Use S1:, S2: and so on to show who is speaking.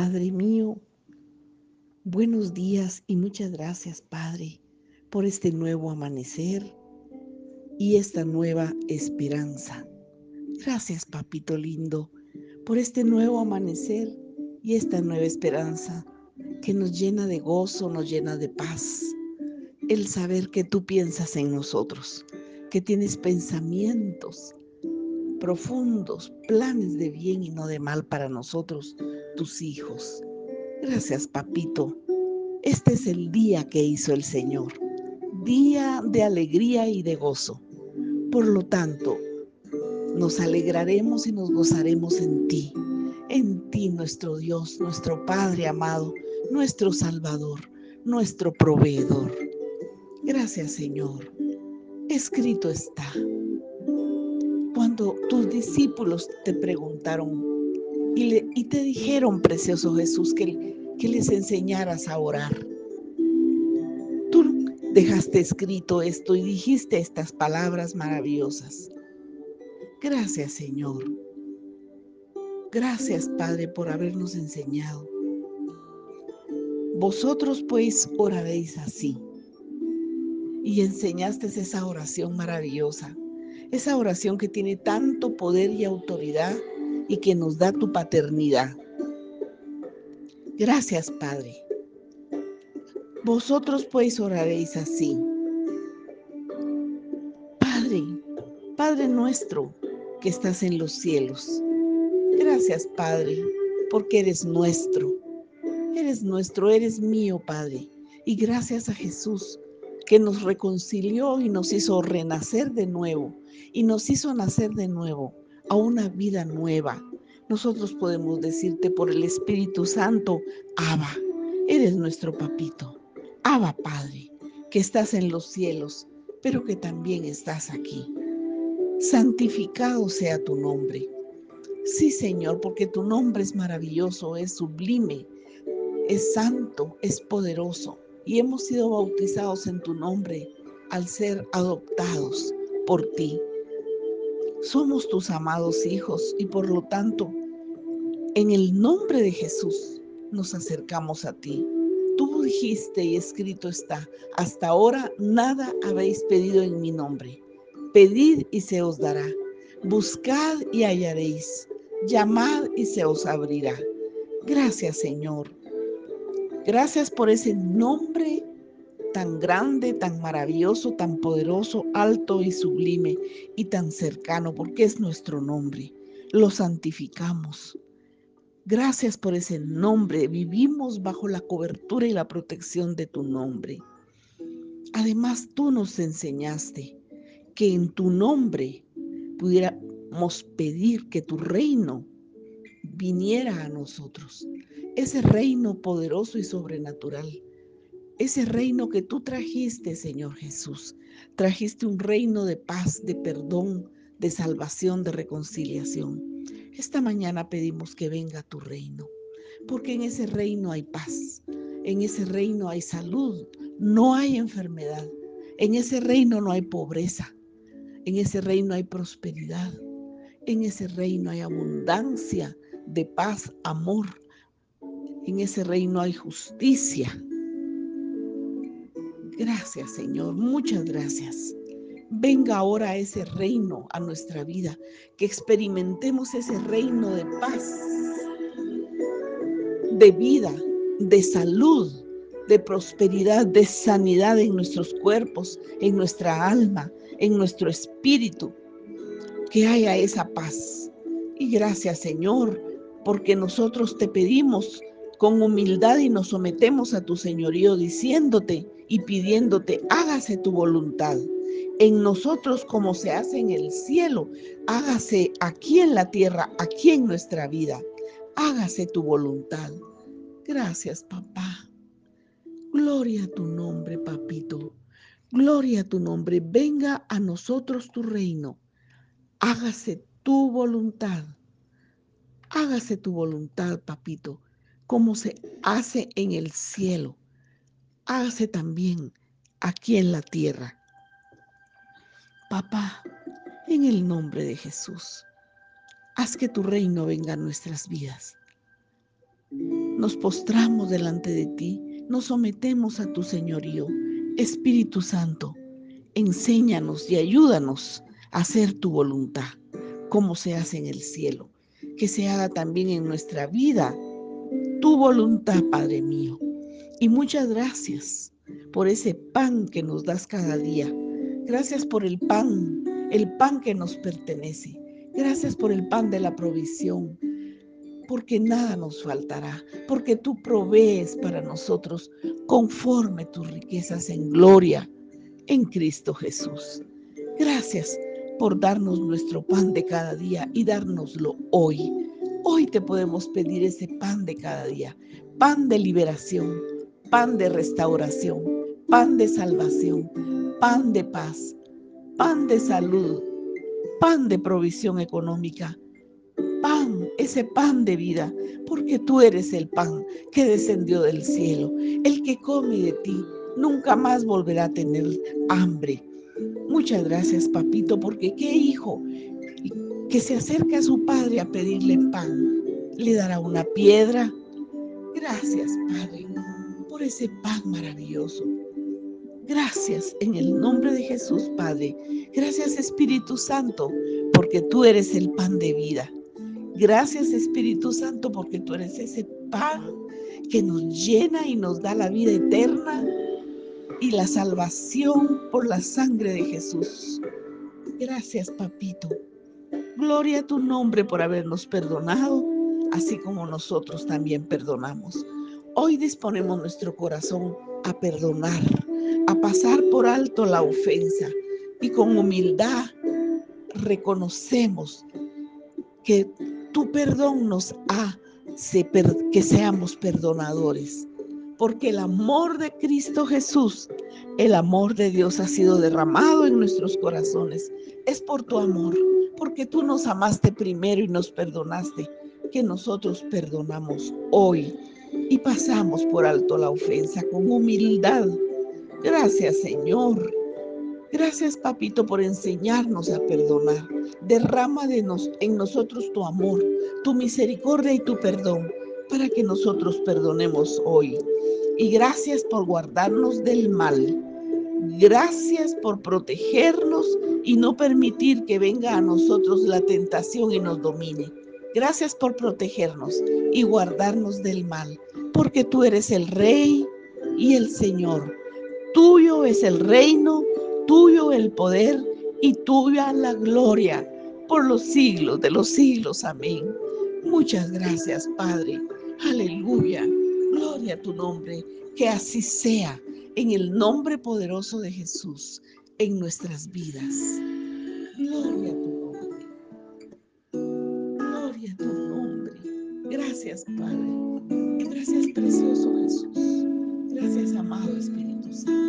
S1: Padre mío, buenos días y muchas gracias, Padre, por este nuevo amanecer y esta nueva esperanza. Gracias, Papito lindo, por este nuevo amanecer y esta nueva esperanza que nos llena de gozo, nos llena de paz. El saber que tú piensas en nosotros, que tienes pensamientos profundos, planes de bien y no de mal para nosotros, tus hijos. Gracias, papito. Este es el día que hizo el Señor, día de alegría y de gozo. Por lo tanto, nos alegraremos y nos gozaremos en ti, en ti nuestro Dios, nuestro Padre amado, nuestro Salvador, nuestro proveedor. Gracias Señor. Escrito está cuando tus discípulos te preguntaron y, te dijeron, precioso Jesús, que, que les enseñaras a orar. Tú dejaste escrito esto y dijiste estas palabras maravillosas. Gracias, Señor. Gracias, Padre, por habernos enseñado. Vosotros pues oraréis así. Y enseñaste esa oración maravillosa esa oración que tiene tanto poder y autoridad y que nos da tu paternidad. Gracias, Padre. Vosotros pues oraréis así. Padre, Padre nuestro que estás en los cielos. Gracias, Padre, porque eres nuestro. Eres nuestro, eres mío, Padre. Y gracias a Jesús que nos reconcilió y nos hizo renacer de nuevo y nos hizo nacer de nuevo a una vida nueva. Nosotros podemos decirte por el Espíritu Santo, Abba, eres nuestro papito. Abba, Padre, que estás en los cielos, pero que también estás aquí. Santificado sea tu nombre. Sí, Señor, porque tu nombre es maravilloso, es sublime, es santo, es poderoso y hemos sido bautizados en tu nombre al ser adoptados por ti. Somos tus amados hijos y por lo tanto, en el nombre de Jesús nos acercamos a ti. Tú dijiste y escrito está, hasta ahora nada habéis pedido en mi nombre. Pedid y se os dará. Buscad y hallaréis. Llamad y se os abrirá. Gracias Señor Gracias por ese nombre tan grande, tan maravilloso, tan poderoso, alto y sublime y tan cercano, porque es nuestro nombre. Lo santificamos. Gracias por ese nombre. Vivimos bajo la cobertura y la protección de tu nombre. Además, tú nos enseñaste que en tu nombre pudiéramos pedir que tu reino viniera a nosotros ese reino poderoso y sobrenatural, ese reino que tú trajiste, Señor Jesús. Trajiste un reino de paz, de perdón, de salvación, de reconciliación. Esta mañana pedimos que venga tu reino, porque en ese reino hay paz, en ese reino hay salud, no hay enfermedad, en ese reino no hay pobreza, en ese reino hay prosperidad, en ese reino hay abundancia de paz, amor, en ese reino hay justicia. Gracias, Señor. Muchas gracias. Venga ahora ese reino a nuestra vida, que experimentemos ese reino de paz, de vida, de salud, de prosperidad, de sanidad en nuestros cuerpos, en nuestra alma, en nuestro espíritu. Que haya esa paz. Y gracias, Señor, porque nosotros te pedimos con humildad y nos sometemos a tu señorío diciéndote y pidiéndote, hágase tu voluntad en nosotros como se hace en el cielo, hágase aquí en la tierra, aquí en nuestra vida, hágase tu voluntad. Gracias, papá. Gloria a tu nombre, papito. Gloria a tu nombre. Venga a nosotros tu reino. Hágase tu voluntad. Hágase tu voluntad, papito como se hace en el cielo, hace también aquí en la tierra. Papá, en el nombre de Jesús, haz que tu reino venga a nuestras vidas. nos postramos delante de ti, nos sometemos a tu señorío. Espíritu Santo, enséñanos y ayúdanos a hacer tu voluntad, como se hace en el cielo, que se haga también en nuestra vida tu voluntad, Padre mío. Y muchas gracias por ese pan que nos das cada día. Gracias por el pan, el pan que nos pertenece. Gracias por el pan de la provisión, porque nada nos faltará, porque tú provees para nosotros conforme tus riquezas en gloria en Cristo Jesús. Gracias por darnos nuestro pan de cada día y dárnoslo hoy. Hoy te podemos pedir ese pan de cada día, pan de liberación, pan de restauración, pan de salvación, pan de paz, pan de salud, pan de provisión económica, pan, ese pan de vida, porque tú eres el pan que descendió del cielo. El que come de ti nunca más volverá a tener hambre. Muchas gracias, papito, porque qué hijo que se acerca a su padre a pedirle pan, le dará una piedra. Gracias, Padre, por ese pan maravilloso. Gracias en el nombre de Jesús, Padre. Gracias, Espíritu Santo, porque tú eres el pan de vida. Gracias Espíritu Santo porque tú eres ese pan que nos llena y nos da la vida eterna y la salvación por la sangre de Jesús. Gracias papito. Gloria a tu nombre por habernos perdonado, así como nosotros también perdonamos. Hoy disponemos nuestro corazón a perdonar, a pasar por alto la ofensa y con humildad reconocemos que tu perdón nos hace que seamos perdonadores. Porque el amor de Cristo Jesús, el amor de Dios ha sido derramado en nuestros corazones. Es por tu amor, porque tú nos amaste primero y nos perdonaste, que nosotros perdonamos hoy y pasamos por alto la ofensa con humildad. Gracias Señor. Gracias, papito, por enseñarnos a perdonar. Derrama de nos, en nosotros tu amor, tu misericordia y tu perdón para que nosotros perdonemos hoy. Y gracias por guardarnos del mal. Gracias por protegernos y no permitir que venga a nosotros la tentación y nos domine. Gracias por protegernos y guardarnos del mal, porque tú eres el Rey y el Señor. Tuyo es el reino tuyo el poder y tuya la gloria por los siglos de los siglos. Amén. Muchas gracias, Padre. Aleluya. Gloria a tu nombre. Que así sea en el nombre poderoso de Jesús en nuestras vidas. Gloria a tu nombre. Gloria a tu nombre. Gracias, Padre. Gracias, precioso Jesús. Gracias, amado Espíritu Santo.